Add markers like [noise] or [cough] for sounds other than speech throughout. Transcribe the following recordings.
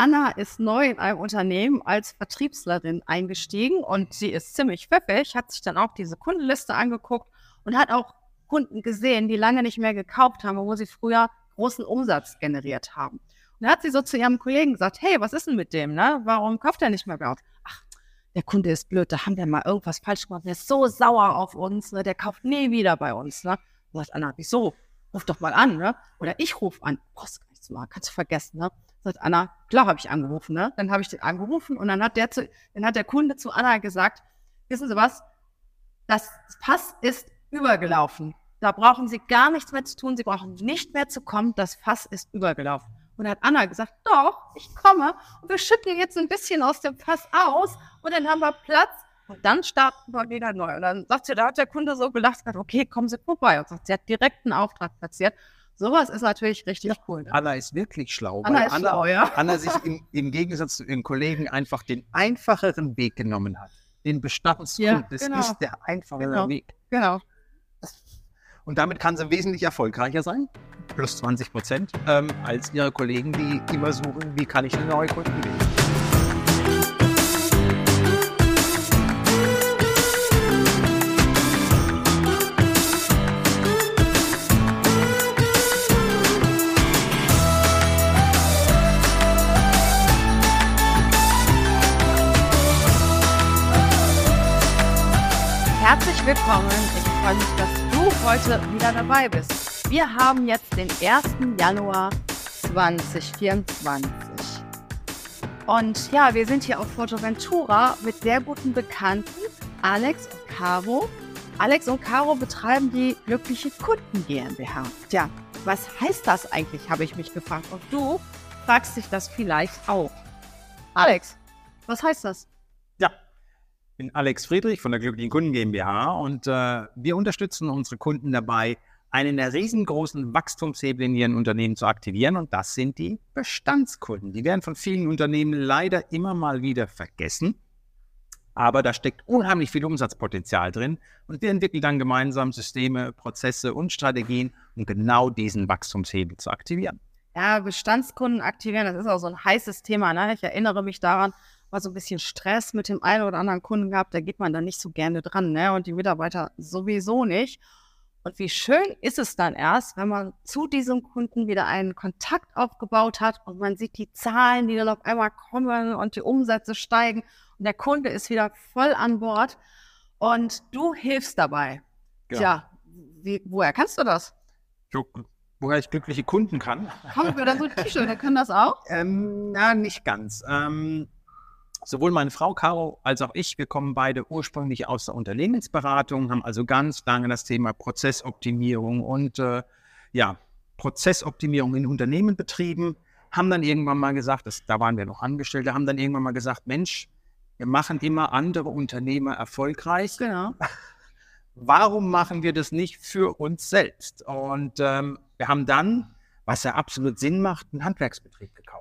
Anna ist neu in einem Unternehmen als Vertriebslerin eingestiegen und sie ist ziemlich pfiffig, hat sich dann auch diese Kundenliste angeguckt und hat auch Kunden gesehen, die lange nicht mehr gekauft haben, wo sie früher großen Umsatz generiert haben. Und dann hat sie so zu ihrem Kollegen gesagt, hey, was ist denn mit dem, ne? Warum kauft er nicht mehr bei uns? Ach, der Kunde ist blöd, da haben wir mal irgendwas falsch gemacht, der ist so sauer auf uns, ne? Der kauft nie wieder bei uns, ne? Und sagt Anna, wieso? Ruf doch mal an, ne? Oder ich rufe an. Brauchst gar nichts machen, kannst du vergessen, ne? Sagt Anna, klar habe ich angerufen, ne? Dann habe ich den angerufen und dann hat der zu, dann hat der Kunde zu Anna gesagt, wissen Sie was? Das Pass ist übergelaufen. Da brauchen Sie gar nichts mehr zu tun. Sie brauchen nicht mehr zu kommen. Das Fass ist übergelaufen. Und dann hat Anna gesagt, doch, ich komme und wir schütten jetzt ein bisschen aus dem Fass aus und dann haben wir Platz und dann starten wir wieder neu. Und dann sagt sie, da hat der Kunde so gelacht, gesagt, okay, kommen Sie vorbei. Und sagt, sie hat direkt einen Auftrag platziert. Sowas ist natürlich richtig cool. Ne? Anna ist wirklich schlau, Anna weil ist Anna, schlau, ja. Anna sich im, im Gegensatz zu ihren Kollegen einfach den einfacheren Weg genommen hat. Den Bestandskunden. Ja, das genau. ist der einfachere Genau. Weg. Genau. Und damit kann sie wesentlich erfolgreicher sein, plus 20 Prozent, ähm, als ihre Kollegen, die immer suchen, wie kann ich eine neue Kunden gewinnen. Herzlich willkommen. Ich freue mich, dass du heute wieder dabei bist. Wir haben jetzt den 1. Januar 2024. Und ja, wir sind hier auf Forteventura mit sehr guten Bekannten, Alex und Caro. Alex und Caro betreiben die Glückliche Kunden GmbH. Tja, was heißt das eigentlich, habe ich mich gefragt. Und du fragst dich das vielleicht auch. Alex, was heißt das? Ich bin Alex Friedrich von der Glücklichen Kunden GmbH und äh, wir unterstützen unsere Kunden dabei, einen der riesengroßen Wachstumshebel in ihren Unternehmen zu aktivieren und das sind die Bestandskunden. Die werden von vielen Unternehmen leider immer mal wieder vergessen, aber da steckt unheimlich viel Umsatzpotenzial drin und wir entwickeln dann gemeinsam Systeme, Prozesse und Strategien, um genau diesen Wachstumshebel zu aktivieren. Ja, Bestandskunden aktivieren, das ist auch so ein heißes Thema. Ne? Ich erinnere mich daran, war so ein bisschen Stress mit dem einen oder anderen Kunden gehabt, da geht man dann nicht so gerne dran, ne? Und die Mitarbeiter sowieso nicht. Und wie schön ist es dann erst, wenn man zu diesem Kunden wieder einen Kontakt aufgebaut hat und man sieht die Zahlen, die dann auf einmal kommen und die Umsätze steigen und der Kunde ist wieder voll an Bord und du hilfst dabei. Genau. Tja, wie, woher kannst du das? So, woher ich glückliche Kunden kann, Haben wir da so ein T-Shirt, der kann das auch? [laughs] Ähm, na, nicht ganz. Ähm, sowohl meine Frau Caro als auch ich, wir kommen beide ursprünglich aus der Unternehmensberatung, haben also ganz lange das Thema Prozessoptimierung und äh, ja, Prozessoptimierung in Unternehmen betrieben, haben dann irgendwann mal gesagt, das, da waren wir noch Angestellte, haben dann irgendwann mal gesagt, Mensch, wir machen immer andere Unternehmer erfolgreich Genau. [laughs] warum machen wir das nicht für uns selbst? Und ähm, wir haben dann, was ja absolut Sinn macht, einen Handwerksbetrieb gekauft.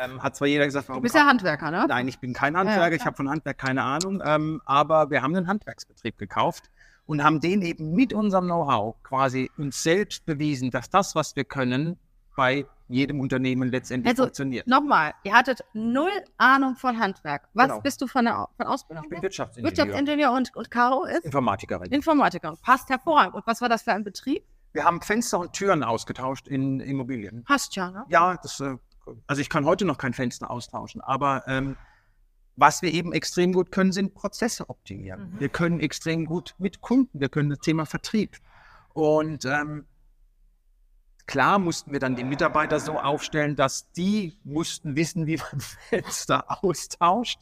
Ähm, hat zwar jeder gesagt, Du warum bist ja Handwerker, ne? Nein, ich bin kein Handwerker, ich klar. habe von Handwerk keine Ahnung, ähm, aber wir haben einen Handwerksbetrieb gekauft und haben den eben mit unserem Know-how quasi uns selbst bewiesen, dass das, was wir können, bei jedem Unternehmen letztendlich Also, funktioniert. Nochmal, ihr hattet null Ahnung von Handwerk. Was Genau. bist du von der von Ausbildung? Ich bin? Wirtschaftsingenieur, Wirtschaftsingenieur und, und Caro ist Informatikerin. Informatikerin. Passt hervorragend. Und was war das für ein Betrieb? Wir haben Fenster und Türen ausgetauscht in Immobilien. Passt ja, ne? Ja, das, äh, also ich kann heute noch kein Fenster austauschen, aber ähm, was wir eben extrem gut können, sind Prozesse optimieren. Mhm. Wir können extrem gut mit Kunden, wir können das Thema Vertrieb. Und ähm, klar mussten wir dann die Mitarbeiter so aufstellen, dass die mussten wissen, wie man [laughs] Fenster austauscht.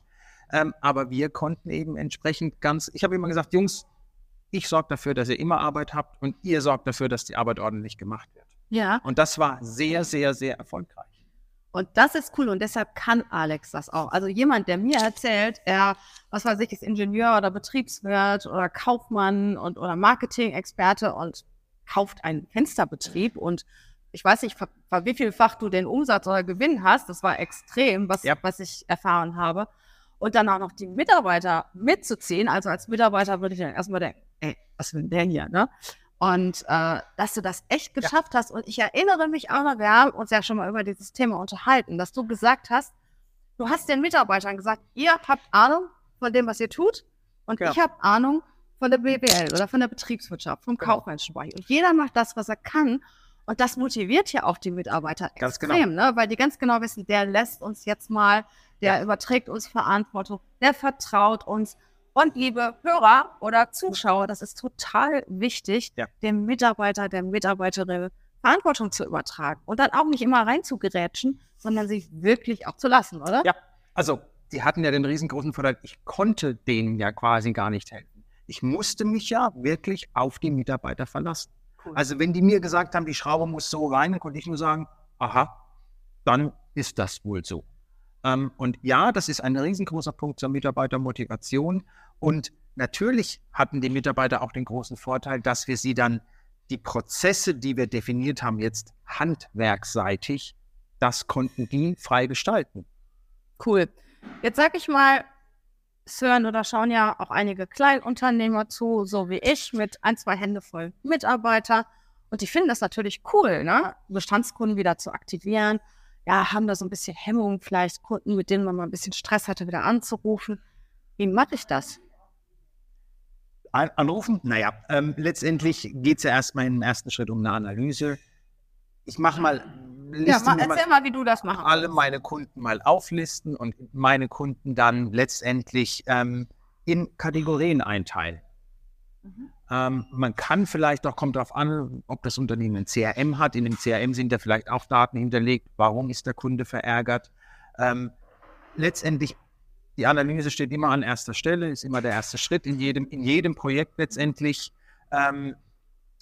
Ähm, aber wir konnten eben entsprechend ganz, ich habe immer gesagt, Jungs, ich sorge dafür, dass ihr immer Arbeit habt und ihr sorgt dafür, dass die Arbeit ordentlich gemacht wird. Ja. Und das war sehr, sehr, sehr erfolgreich. Und das ist cool und deshalb kann Alex das auch. Also jemand, der mir erzählt, er, was weiß ich, ist Ingenieur oder Betriebswirt oder Kaufmann und oder Marketing-Experte und kauft einen Fensterbetrieb und ich weiß nicht, wie vielfach du den Umsatz oder Gewinn hast. Das war extrem, was, Ja. was ich erfahren habe. Und dann auch noch die Mitarbeiter mitzuziehen. Also als Mitarbeiter würde ich dann erstmal denken, ey, was will denn der hier, ne? Und äh, dass du das echt geschafft ja. hast. Und ich erinnere mich auch noch, wir haben uns ja schon mal über dieses Thema unterhalten, dass du gesagt hast, du hast den Mitarbeitern gesagt, ihr habt Ahnung von dem, was ihr tut. Und ja. ich habe Ahnung von der BWL oder von der Betriebswirtschaft, vom genau. kaufmännischen Bereich. Und jeder macht das, was er kann. Und das motiviert ja auch die Mitarbeiter ganz extrem, genau. ne? weil die ganz genau wissen, der lässt uns jetzt mal, der ja. überträgt uns Verantwortung, der vertraut uns. Und liebe Hörer oder Zuschauer, das ist total wichtig, ja. dem Mitarbeiter, der Mitarbeiterin Verantwortung zu übertragen und dann auch nicht immer reinzugerätschen, sondern sich wirklich auch zu lassen, oder? Ja, also die hatten ja den riesengroßen Vorteil, ich konnte denen ja quasi gar nicht helfen. Ich musste mich ja wirklich auf die Mitarbeiter verlassen. Cool. Also wenn die mir gesagt haben, die Schraube muss so rein, dann konnte ich nur sagen, aha, dann ist das wohl so. Ähm, und ja, das ist ein riesengroßer Punkt zur Mitarbeitermotivation. Und natürlich hatten die Mitarbeiter auch den großen Vorteil, dass wir sie dann die Prozesse, die wir definiert haben, jetzt handwerkseitig, das konnten die frei gestalten. Cool. Jetzt sag ich mal, es hören oder schauen ja auch einige Kleinunternehmer zu, so wie ich, mit ein, zwei Hände voll Mitarbeiter. Und die finden das natürlich cool, ne? Bestandskunden wieder zu aktivieren. Ja, haben da so ein bisschen Hemmung, vielleicht Kunden, mit denen man mal ein bisschen Stress hatte, wieder anzurufen. Wie mache ich das? Anrufen? Naja, ähm, letztendlich geht es ja erstmal im ersten Schritt um eine Analyse. Ich mache mal ja, mal, erzähl mal, wie du das machst. Alle meine Kunden mal auflisten und meine Kunden dann letztendlich ähm, in Kategorien einteilen. Mhm. Ähm, man kann vielleicht auch, kommt darauf an, ob das Unternehmen ein CRM hat. In dem CRM sind da vielleicht auch Daten hinterlegt. Warum ist der Kunde verärgert? Ähm, letztendlich, die Analyse steht immer an erster Stelle, ist immer der erste Schritt in jedem, in jedem Projekt letztendlich. Ähm,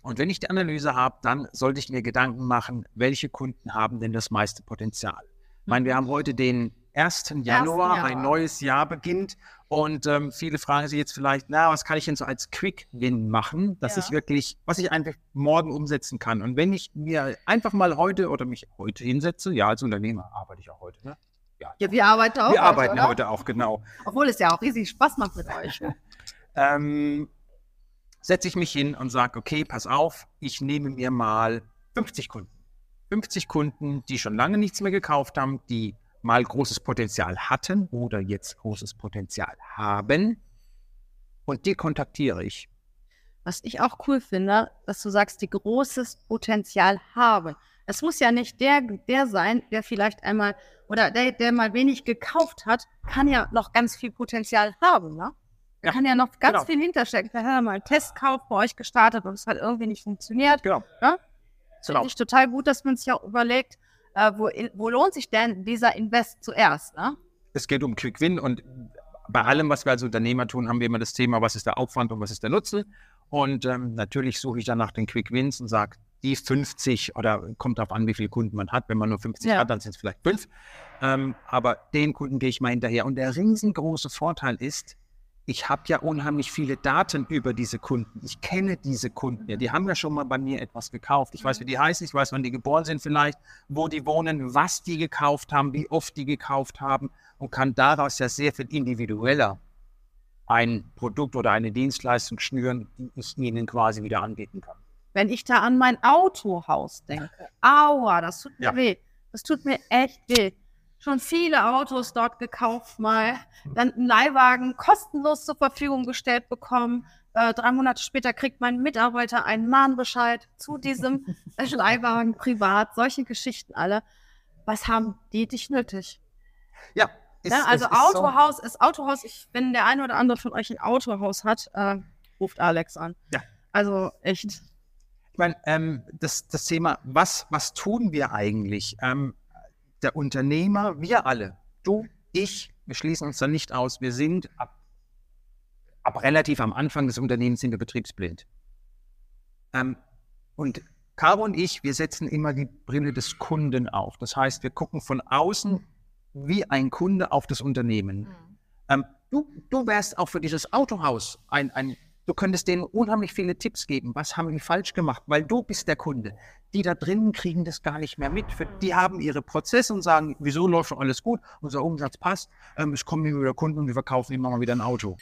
und wenn ich die Analyse habe, dann sollte ich mir Gedanken machen, welche Kunden haben denn das meiste Potenzial. Ich meine, wir haben heute den 1. Januar, Jahr. ein neues Jahr beginnt und ähm, viele fragen sich jetzt vielleicht, na, was kann ich denn so als Quick-Win machen, dass ja. ich wirklich, was ich einfach morgen umsetzen kann. Und wenn ich mir einfach mal heute oder mich heute hinsetze, ja, als Unternehmer arbeite ich auch heute, ne? Ja, ja wir arbeiten auch. Wir heute, arbeiten oder? heute auch, genau. Obwohl es ja auch riesig Spaß macht mit euch. [laughs] ähm, setze ich mich hin und sage, okay, pass auf, ich nehme mir mal 50 Kunden. 50 Kunden, die schon lange nichts mehr gekauft haben, die mal großes Potenzial hatten oder jetzt großes Potenzial haben. Und die kontaktiere ich. Was ich auch cool finde, dass du sagst, die großes Potenzial haben. Es muss ja nicht der, der sein, der vielleicht einmal oder der, der mal wenig gekauft hat, kann ja noch ganz viel Potenzial haben, ne? Ja. Kann ja noch ganz genau. viel hinterstecken. Vielleicht hat er mal einen Testkauf bei euch gestartet und es hat irgendwie nicht funktioniert. Genau. Das genau. finde ich total gut, dass man sich auch überlegt, äh, wo, wo, lohnt sich denn dieser Invest zuerst? Ne? Es geht um Quick Win und bei allem, was wir als Unternehmer tun, haben wir immer das Thema, was ist der Aufwand und was ist der Nutzen. Und ähm, natürlich suche ich dann nach den Quick Wins und sage, die 50 oder kommt darauf an, wie viele Kunden man hat. Wenn man nur 50 ja. hat, dann sind es vielleicht fünf. Ähm, aber den Kunden gehe ich mal hinterher. Und der riesengroße Vorteil ist, ich habe ja unheimlich viele Daten über diese Kunden. Ich kenne diese Kunden ja. Die haben ja schon mal bei mir etwas gekauft. Ich weiß, wie die heißen, ich weiß, wann die geboren sind vielleicht, wo die wohnen, was die gekauft haben, wie oft die gekauft haben und kann daraus ja sehr viel individueller ein Produkt oder eine Dienstleistung schnüren, die ich ihnen quasi wieder anbieten kann. Wenn ich da an mein Autohaus denke, aua, das tut mir ja. weh. Das tut mir echt weh schon viele Autos dort gekauft mal, dann einen Leihwagen kostenlos zur Verfügung gestellt bekommen. Äh, drei Monate später kriegt mein Mitarbeiter einen Mahnbescheid zu diesem [laughs] Leihwagen privat, solche Geschichten alle. Was haben die dich nötig? Ja. Ist, ja also ist, Autohaus so. ist Autohaus. Ich, wenn der eine oder andere von euch ein Autohaus hat, äh, ruft Alex an. Ja. Also echt. Ich meine, ähm, das, das Thema, was, was tun wir eigentlich? Ähm, der Unternehmer, wir alle, du, ich, wir schließen uns da nicht aus, wir sind ab, ab relativ am Anfang des Unternehmens sind wir betriebsblind. Ähm, und Caro und ich, wir setzen immer die Brille des Kunden auf. Das heißt, wir gucken von außen wie ein Kunde auf das Unternehmen. Mhm. Ähm, du, du wärst auch für dieses Autohaus ein, ein Du könntest denen unheimlich viele Tipps geben. Was haben die falsch gemacht? Weil du bist der Kunde. Die da drinnen kriegen das gar nicht mehr mit. Die haben ihre Prozesse und sagen, wieso läuft schon alles gut? Unser Umsatz passt. Ähm, es kommen immer wieder Kunden und wir verkaufen immer mal wieder ein Auto.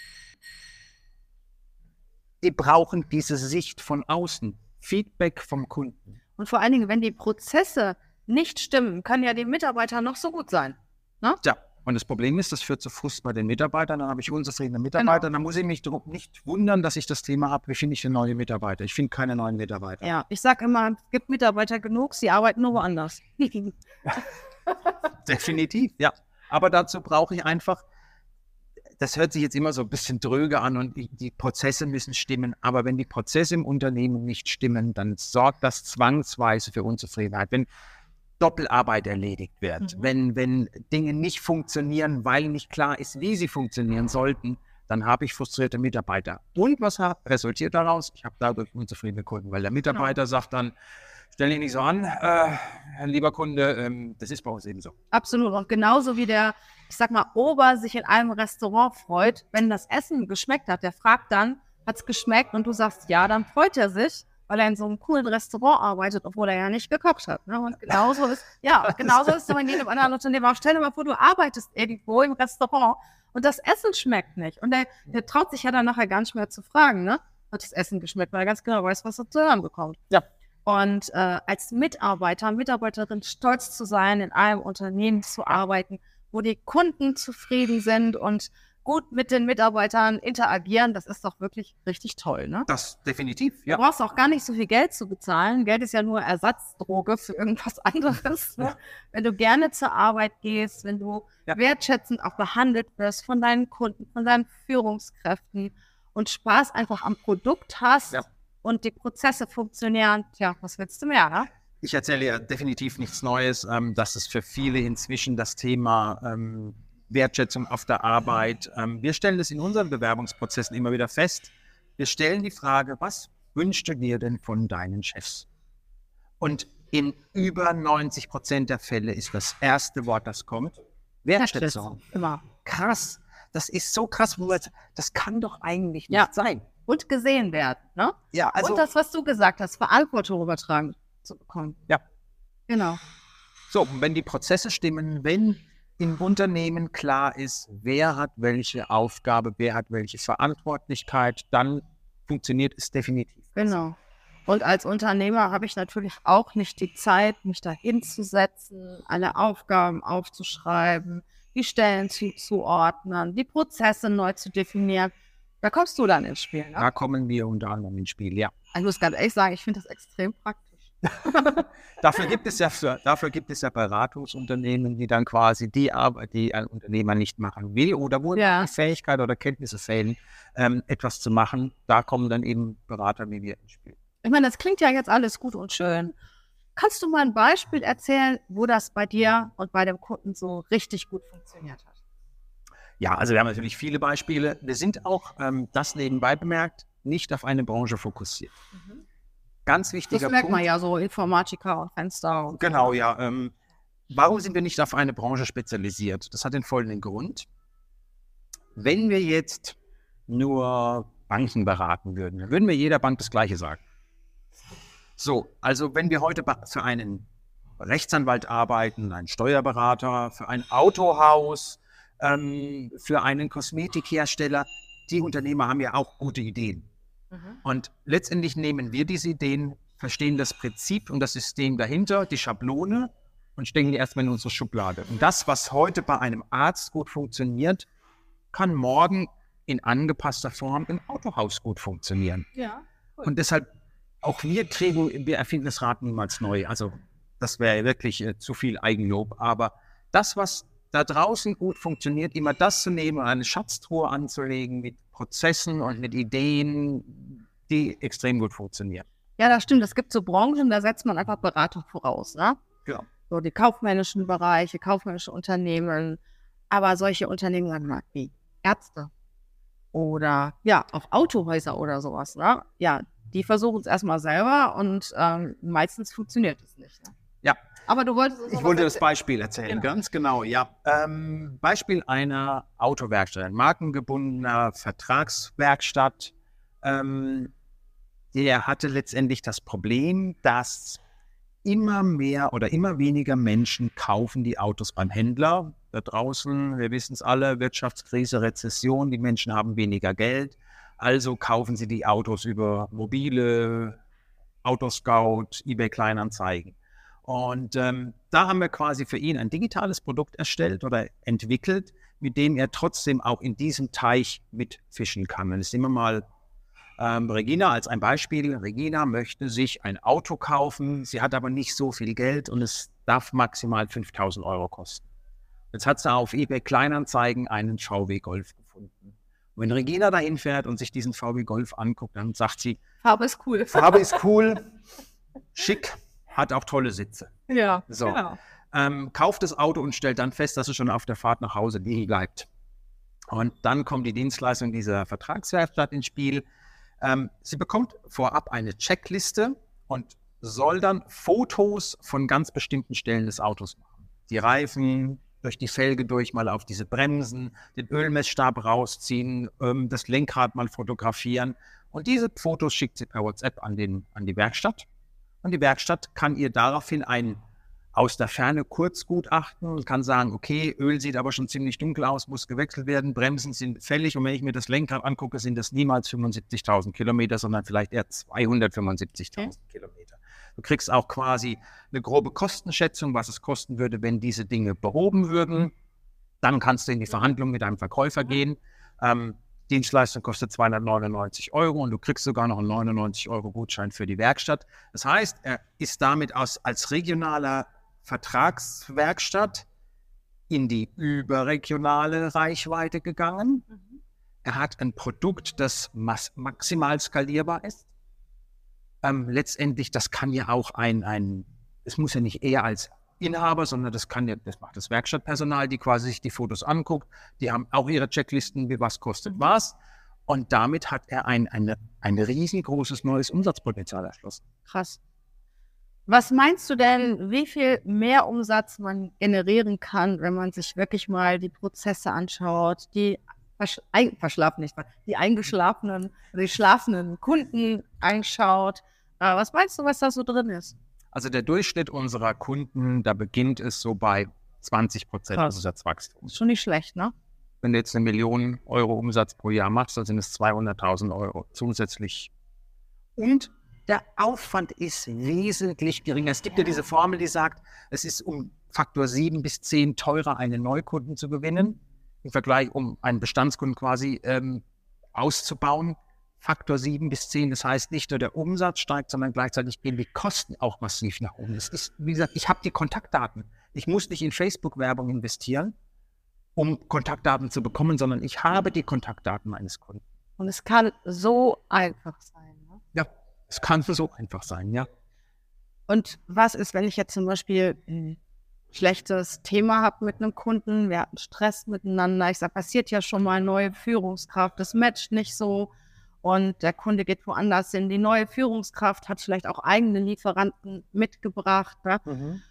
Die brauchen diese Sicht von außen. Feedback vom Kunden. Und vor allen Dingen, wenn die Prozesse nicht stimmen, kann ja dem Mitarbeiter noch so gut sein. Ne? Ja, und das Problem ist, das führt zu Frust bei den Mitarbeitern. Dann habe ich unzufriedene Mitarbeiter. Genau. Dann muss ich mich nicht wundern, dass ich das Thema habe, wie finde ich denn neue Mitarbeiter? Ich finde keine neuen Mitarbeiter. Ja, ich sage immer, es gibt Mitarbeiter genug, sie arbeiten nur woanders. [laughs] Definitiv, ja. Aber dazu brauche ich einfach, das hört sich jetzt immer so ein bisschen dröge an und die, die, Prozesse müssen stimmen. Aber wenn die Prozesse im Unternehmen nicht stimmen, dann sorgt das zwangsweise für Unzufriedenheit. Wenn Doppelarbeit erledigt wird, mhm. wenn, wenn Dinge nicht funktionieren, weil nicht klar ist, wie sie funktionieren sollten, dann habe ich frustrierte Mitarbeiter. Und was resultiert daraus? Ich habe dadurch unzufriedene Kunden, weil der Mitarbeiter genau. sagt dann, stell dich nicht so an, äh, lieber Kunde, ähm, das ist bei uns eben so. Absolut. Und genauso wie der, ich sag mal, Ober sich in einem Restaurant freut, wenn das Essen geschmeckt hat, der fragt dann, hat es geschmeckt? Und du sagst ja, dann freut er sich weil er in so einem coolen Restaurant arbeitet, obwohl er ja nicht gekocht hat. Ne? Und genauso ist, ja, [laughs] genauso ist es in jedem anderen Unternehmen. Stell dir mal vor, du arbeitest irgendwo im Restaurant und das Essen schmeckt nicht. Und der, der traut sich ja dann nachher gar nicht mehr zu fragen, ne? Hat das Essen geschmeckt, weil er ganz genau weiß, was er zu hören bekommt. Ja. Und äh, als Mitarbeiter, Mitarbeiterin stolz zu sein, in einem Unternehmen zu arbeiten, wo die Kunden zufrieden sind und gut mit den Mitarbeitern interagieren, das ist doch wirklich richtig toll, ne? Das definitiv, ja. Du brauchst auch gar nicht so viel Geld zu bezahlen. Geld ist ja nur Ersatzdroge für irgendwas [laughs] anderes. Ne? Wenn du gerne zur Arbeit gehst, wenn du ja. wertschätzend auch behandelt wirst von deinen Kunden, von deinen Führungskräften und Spaß einfach am Produkt hast ja. und die Prozesse funktionieren, tja, was willst du mehr, ne? Ich erzähle ja definitiv nichts Neues, ähm, dass es für viele inzwischen das Thema ähm, Wertschätzung auf der Arbeit. Ähm, wir stellen das in unseren Bewerbungsprozessen immer wieder fest. Wir stellen die Frage, was wünschst du dir denn von deinen Chefs? Und in über 90 Prozent der Fälle ist das erste Wort, das kommt, Wertschätzung. Immer. Krass. Das ist so krass, das kann doch eigentlich nicht ja. sein. Und gesehen werden, ne? Ja, also. Und das, was du gesagt hast, Verantwortung übertragen zu bekommen. Ja. Genau. So, wenn die Prozesse stimmen, wenn im Unternehmen klar ist, wer hat welche Aufgabe, wer hat welche Verantwortlichkeit, dann funktioniert es definitiv. Genau. Und als Unternehmer habe ich natürlich auch nicht die Zeit, mich da hinzusetzen, alle Aufgaben aufzuschreiben, die Stellen zuzuordnen, die Prozesse neu zu definieren. Da kommst du dann ins Spiel. Ne? Da kommen wir unter anderem ins Spiel, ja. Also ich muss ganz ehrlich sagen, ich finde das extrem praktisch. [laughs] dafür, gibt es ja für, dafür gibt es ja Beratungsunternehmen, die dann quasi die Arbeit, die ein Unternehmer nicht machen will oder wo ja. die Fähigkeit oder Kenntnisse fehlen, ähm, etwas zu machen. Da kommen dann eben Berater wie wir ins Spiel. Ich meine, das klingt ja jetzt alles gut und schön. Kannst du mal ein Beispiel erzählen, wo das bei dir und bei dem Kunden so richtig gut funktioniert hat? Ja, also wir haben natürlich viele Beispiele. Wir sind auch, ähm, das nebenbei bemerkt, nicht auf eine Branche fokussiert. Mhm. Ganz wichtiger Das merkt man ja so, Informatiker und Fenster. Und genau, ja. Ähm, warum sind wir nicht auf eine Branche spezialisiert? Das hat den folgenden Grund. Wenn wir jetzt nur Banken beraten würden, dann würden wir jeder Bank das Gleiche sagen. So, also wenn wir heute für einen Rechtsanwalt arbeiten, einen Steuerberater, für ein Autohaus, ähm, für einen Kosmetikhersteller, die Unternehmer haben ja auch gute Ideen. Mhm. Und letztendlich nehmen wir diese Ideen, verstehen das Prinzip und das System dahinter, die Schablone und stecken die erstmal in unsere Schublade. Und das, was heute bei einem Arzt gut funktioniert, kann morgen in angepasster Form im Autohaus gut funktionieren. Ja. Cool. Und deshalb, auch wir kriegen, wir erfinden das Rad niemals neu. Also das wäre wirklich äh, zu viel Eigenlob. Aber das, was da draußen gut funktioniert, immer das zu nehmen und eine Schatztruhe anzulegen mit Prozessen und mit Ideen, die extrem gut funktionieren. Ja, das stimmt. Es gibt so Branchen, da setzt man einfach Beratung voraus. Ne? Genau. So die kaufmännischen Bereiche, kaufmännische Unternehmen. Aber solche Unternehmen sagen mal, wie Ärzte oder ja, auch Autohäuser oder sowas. Ne? Ja, die versuchen es erstmal selber und ähm, meistens funktioniert es nicht. Ne? Aber du wolltest Ich wollte das Beispiel erzählen, genau. ganz genau, ja. Ähm, Beispiel einer Autowerkstatt, ein markengebundener Vertragswerkstatt. Ähm, der hatte letztendlich das Problem, dass immer mehr oder immer weniger Menschen kaufen die Autos beim Händler. Da draußen, wir wissen es alle, Wirtschaftskrise, Rezession, die Menschen haben weniger Geld. Also kaufen sie die Autos über mobile Autoscout, eBay Kleinanzeigen. Und ähm, da haben wir quasi für ihn ein digitales Produkt erstellt oder entwickelt, mit dem er trotzdem auch in diesem Teich mitfischen kann. Und jetzt nehmen wir mal ähm, Regina als ein Beispiel. Regina möchte sich ein Auto kaufen, sie hat aber nicht so viel Geld und es darf maximal 5000 Euro kosten. Jetzt hat sie auf eBay Kleinanzeigen einen VW Golf gefunden. Und wenn Regina dahin fährt und sich diesen VW Golf anguckt, dann sagt sie, Farbe ist cool. Farbe ist cool, [laughs] schick, hat auch tolle Sitze. Ja, So. genau. ähm, kauft das Auto und stellt dann fest, dass es schon auf der Fahrt nach Hause liegen bleibt. Und dann kommt die Dienstleistung dieser Vertragswerkstatt ins Spiel. Ähm, sie bekommt vorab eine Checkliste und soll dann Fotos von ganz bestimmten Stellen des Autos machen. Die Reifen, durch die Felge durch, mal auf diese Bremsen, den Ölmessstab rausziehen, ähm, das Lenkrad mal fotografieren. Und diese Fotos schickt sie per WhatsApp an, den, an die Werkstatt. Und die Werkstatt kann ihr daraufhin ein aus der Ferne Kurzgutachten und kann sagen, okay, Öl sieht aber schon ziemlich dunkel aus, muss gewechselt werden, Bremsen sind fällig und wenn ich mir das Lenkrad angucke, sind das niemals 75.000 Kilometer, sondern vielleicht eher 275.000 Okay. Kilometer. Du kriegst auch quasi eine grobe Kostenschätzung, was es kosten würde, wenn diese Dinge behoben würden. Dann kannst du in die Verhandlung mit deinem Verkäufer gehen. Ähm, Dienstleistung kostet 299 Euro und du kriegst sogar noch einen 99 Euro Gutschein für die Werkstatt. Das heißt, er ist damit aus, als regionaler Vertragswerkstatt in die überregionale Reichweite gegangen. Er hat ein Produkt, das maximal skalierbar ist. Ähm, letztendlich, das kann ja auch ein, ein, es muss ja nicht er als Inhaber, sondern das kann ja, das macht das Werkstattpersonal, die quasi sich die Fotos anguckt. Die haben auch ihre Checklisten, wie was kostet was. Und damit hat er ein, eine, ein riesengroßes neues Umsatzpotenzial erschlossen. Krass. Was meinst du denn, wie viel mehr Umsatz man generieren kann, wenn man sich wirklich mal die Prozesse anschaut, die versch ein verschlafen nicht, die eingeschlafenen, die schlafenden Kunden anschaut? Äh, was meinst du, was da so drin ist? Also der Durchschnitt unserer Kunden, da beginnt es so bei 20 Prozent. Umsatzwachstum. Ist schon nicht schlecht, ne? Wenn du jetzt eine Million Euro Umsatz pro Jahr machst, dann sind es 200.000 Euro zusätzlich. Und der Aufwand ist wesentlich geringer. Es gibt ja. diese Formel, die sagt, es ist um Faktor 7 bis 10 teurer, einen Neukunden zu gewinnen, im Vergleich, um einen Bestandskunden quasi ähm, auszubauen. Faktor 7 bis 10, das heißt nicht nur der Umsatz steigt, sondern gleichzeitig gehen die Kosten auch massiv nach oben. Das ist, wie gesagt, ich habe die Kontaktdaten. Ich muss nicht in Facebook-Werbung investieren, um Kontaktdaten zu bekommen, sondern ich habe die Kontaktdaten meines Kunden. Und es kann so einfach sein. Ne? Ja, es kann so einfach sein, ja. Und was ist, wenn ich jetzt zum Beispiel ein schlechtes Thema habe mit einem Kunden, wir hatten Stress miteinander, ich sage, passiert ja schon mal neue Führungskraft, das matcht nicht so und der Kunde geht woanders hin. Die neue Führungskraft hat vielleicht auch eigene Lieferanten mitgebracht. Ne? Mhm.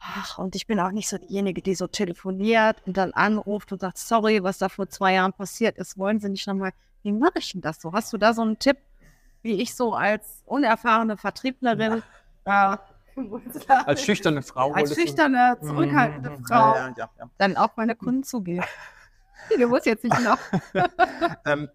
Ach, und ich bin auch nicht so diejenige, die so telefoniert und dann anruft und sagt, sorry, was da vor zwei Jahren passiert ist, wollen Sie nicht nochmal, wie mache ich denn das so? Hast du da so einen Tipp, wie ich so als unerfahrene Vertrieblerin äh, [laughs] Als schüchterne Frau. als schüchterne, zurückhaltende Mhm. Frau Ja, ja, ja, dann auf meine Kunden zugehen. [laughs] Du musst jetzt nicht noch. ja. [laughs] ähm,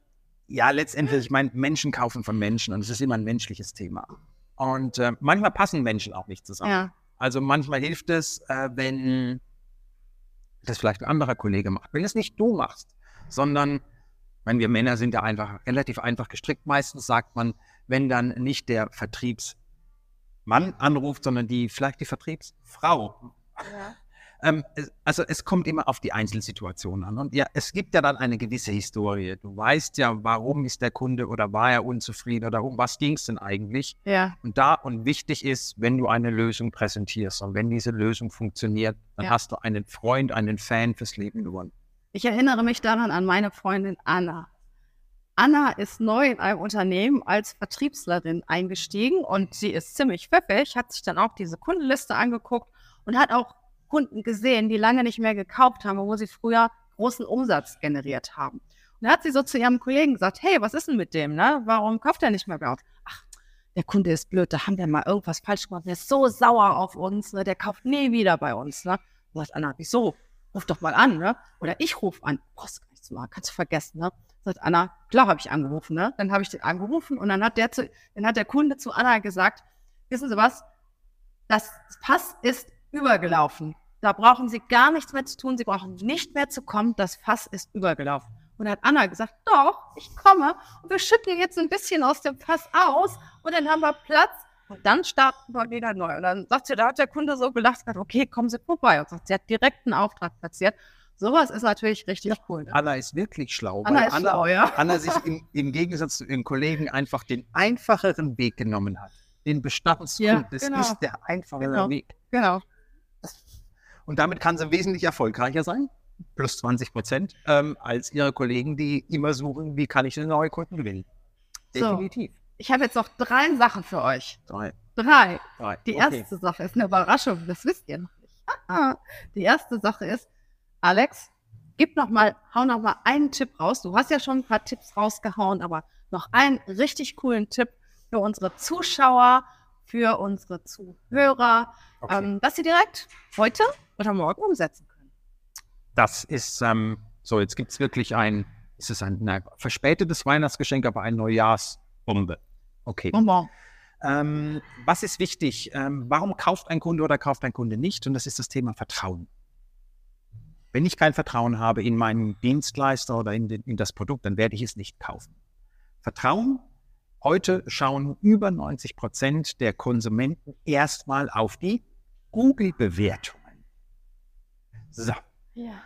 ja, letztendlich, ich meine, Menschen kaufen von Menschen und es ist immer ein menschliches Thema. Und äh, manchmal passen Menschen auch nicht zusammen. Ja, Also manchmal hilft es, äh, wenn das vielleicht ein anderer Kollege macht. Wenn es nicht du machst, sondern, meine, wir Männer sind ja einfach relativ einfach gestrickt. Meistens sagt man, wenn dann nicht der Vertriebsmann anruft, sondern die vielleicht die Vertriebsfrau. Ähm, es, also es kommt immer auf die Einzelsituation an. Und ja, es gibt ja dann eine gewisse Historie. Du weißt ja, warum ist der Kunde oder war er unzufrieden oder um was ging es denn eigentlich? ja, Und da und wichtig ist, wenn du eine Lösung präsentierst und wenn diese Lösung funktioniert, dann Ja. hast du einen Freund, einen Fan fürs Leben gewonnen. ich erinnere mich daran an meine Freundin Anna. Anna ist neu in einem Unternehmen als Vertriebslerin eingestiegen und sie ist ziemlich pfiffig, hat sich dann auch diese Kundenliste angeguckt und hat auch Kunden gesehen, die lange nicht mehr gekauft haben, wo sie früher großen Umsatz generiert haben. Und da hat sie so zu ihrem Kollegen gesagt, hey, was ist denn mit dem, ne? Warum kauft er nicht mehr bei uns? Ach, der Kunde ist blöd, da haben wir mal irgendwas falsch gemacht, der ist so sauer auf uns, ne? Der kauft nie wieder bei uns, ne? Und sagt Anna, wieso? Ruf doch mal an, ne? Oder ich rufe an. Brauchst gar nicht zu machen, kannst du vergessen, ne? Sagt Anna, klar habe ich angerufen, ne? Dann habe ich den angerufen und dann hat der zu, dann hat der Kunde zu Anna gesagt, wissen Sie was? Das Fass ist übergelaufen. Da brauchen Sie gar nichts mehr zu tun. Sie brauchen nicht mehr zu kommen. Das Fass ist übergelaufen. Und dann hat Anna gesagt, doch, ich komme und wir schütten jetzt ein bisschen aus dem Fass aus und dann haben wir Platz und dann starten wir wieder neu. Und dann sagt sie, da hat der Kunde so gelacht, okay, kommen Sie vorbei. Und sagt, sie hat direkt einen Auftrag platziert. Sowas ist natürlich richtig ja, cool. Ne? Anna ist wirklich schlau. Anna ist Anna, schlau, ja. [laughs] Anna sich im, im, Gegensatz zu ihren Kollegen einfach den einfacheren Weg genommen hat. Den Bestandskunden. Ja, das genau. ist der einfachere genau. Weg. Genau. Und damit kann sie wesentlich erfolgreicher sein, plus 20 Prozent, ähm, als ihre Kollegen, die immer suchen, wie kann ich denn neue Kunden gewinnen. Definitiv. So, ich habe jetzt noch drei Sachen für euch. Drei. Drei. drei. Die okay. erste Sache ist eine Überraschung, das wisst ihr noch nicht. Die erste Sache ist, Alex, gib noch mal, hau noch mal einen Tipp raus. Du hast ja schon ein paar Tipps rausgehauen, aber noch einen richtig coolen Tipp für unsere Zuschauer, für unsere Zuhörer, okay. ähm, dass sie direkt heute oder morgen umsetzen können. Das ist ähm, so. Jetzt gibt es wirklich ein, ist es ein na, verspätetes Weihnachtsgeschenk, aber ein Neujahrsbombe. Okay. Bonbon. Ähm, was ist wichtig? Ähm, warum kauft ein Kunde oder kauft ein Kunde nicht? Und das ist das Thema Vertrauen. Wenn ich kein Vertrauen habe in meinen Dienstleister oder in, den, in das Produkt, dann werde ich es nicht kaufen. Vertrauen Heute schauen über 90 Prozent der Konsumenten erstmal auf die Google-Bewertungen. So. Ja.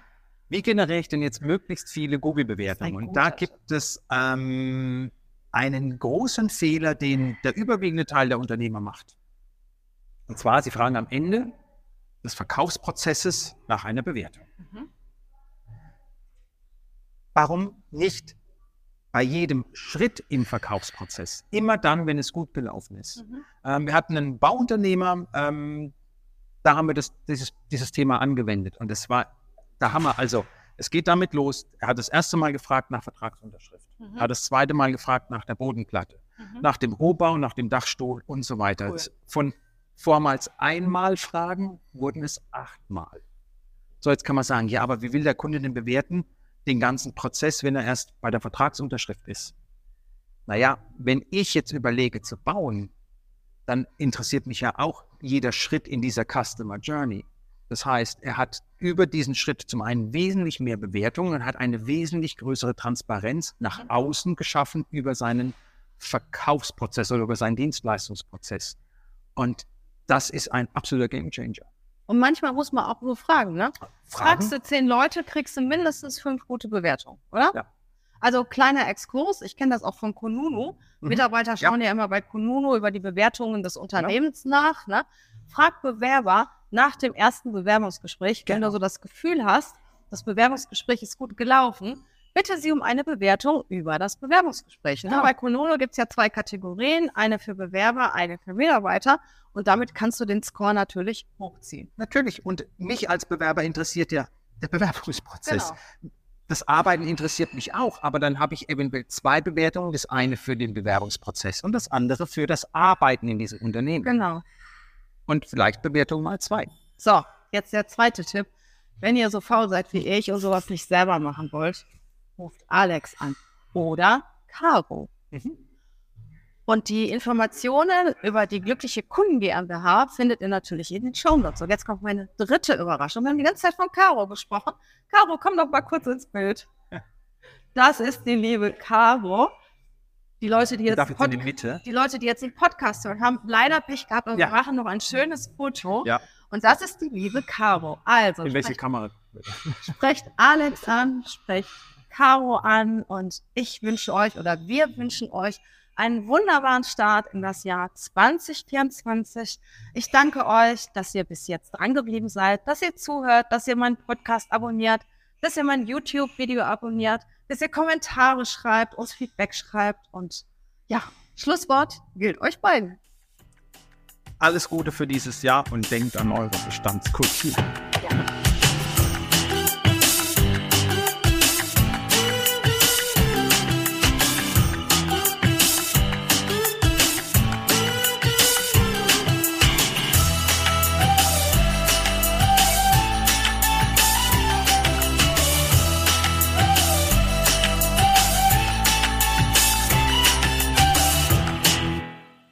Wie generiere ich denn jetzt möglichst viele Google-Bewertungen? Und da gibt es ähm, einen großen Fehler, den der überwiegende Teil der Unternehmer macht. Und zwar, sie fragen am Ende des Verkaufsprozesses nach einer Bewertung. Mhm. Warum nicht bei jedem Schritt im Verkaufsprozess. Immer dann, wenn es gut gelaufen ist. Mhm. Ähm, wir hatten einen Bauunternehmer, ähm, da haben wir das, dieses, dieses Thema angewendet. Und es war, da haben wir also, es geht damit los. Er hat das erste Mal gefragt nach Vertragsunterschrift. Mhm. Er hat das zweite Mal gefragt nach der Bodenplatte, mhm. nach dem Rohbau, nach dem Dachstuhl und so weiter. Cool. Von vormals einmal Fragen wurden es achtmal. So, jetzt kann man sagen, ja, aber wie will der Kunde denn bewerten? den ganzen Prozess, wenn er erst bei der Vertragsunterschrift ist. Naja, wenn ich jetzt überlege zu bauen, dann interessiert mich ja auch jeder Schritt in dieser Customer Journey. Das heißt, er hat über diesen Schritt zum einen wesentlich mehr Bewertungen und hat eine wesentlich größere Transparenz nach mhm. außen geschaffen über seinen Verkaufsprozess oder über seinen Dienstleistungsprozess. Und das ist ein absoluter Gamechanger. Und manchmal muss man auch nur fragen, ne? Fragen? Fragst du zehn Leute, kriegst du mindestens fünf gute Bewertungen, oder? Ja. Also kleiner Exkurs, ich kenne das auch von Konunu. Mhm. Mitarbeiter schauen ja. ja. immer bei Konunu über die Bewertungen des Unternehmens ja. nach. Ne? Frag Bewerber nach dem ersten Bewerbungsgespräch, genau. wenn du so das Gefühl hast, das Bewerbungsgespräch ist gut gelaufen, bitte Sie um eine Bewertung über das Bewerbungsgespräch. Ne? Ja. Bei Konono gibt es ja zwei Kategorien, eine für Bewerber, eine für Mitarbeiter. Und damit kannst du den Score natürlich hochziehen. Natürlich. Und mich als Bewerber interessiert ja der Bewerbungsprozess. Genau. Das Arbeiten interessiert mich auch, aber dann habe ich eventuell zwei Bewertungen. Das eine für den Bewerbungsprozess und das andere für das Arbeiten in diesem Unternehmen. Genau. Und vielleicht Bewertung mal zwei. So, jetzt der zweite Tipp. Wenn ihr so faul seid wie ich und sowas nicht selber machen wollt, ruft Alex an oder Caro. Mhm. Und die Informationen über die glückliche Kunden GmbH findet ihr natürlich in den Show Notes. Und jetzt kommt meine dritte Überraschung. Wir haben die ganze Zeit von Caro gesprochen. Caro, komm doch mal kurz ins Bild. [laughs] Das ist die liebe Caro. Die Leute, die jetzt, Pod die, die Leute, die jetzt den Podcast hören, haben leider Pech gehabt und ja. machen noch ein schönes Foto. Ja. Und das ist die liebe Caro. Also, in welche Kamera? Sprecht Alex an, sprecht Caro an und ich wünsche euch oder wir wünschen euch einen wunderbaren Start in das Jahr 2024. Ich danke euch, dass ihr bis jetzt dran geblieben seid, dass ihr zuhört, dass ihr meinen Podcast abonniert, dass ihr mein YouTube-Video abonniert, dass ihr Kommentare schreibt, uns Feedback schreibt und ja, Schlusswort gilt euch beiden. Alles Gute für dieses Jahr und denkt an eure Bestandskultur.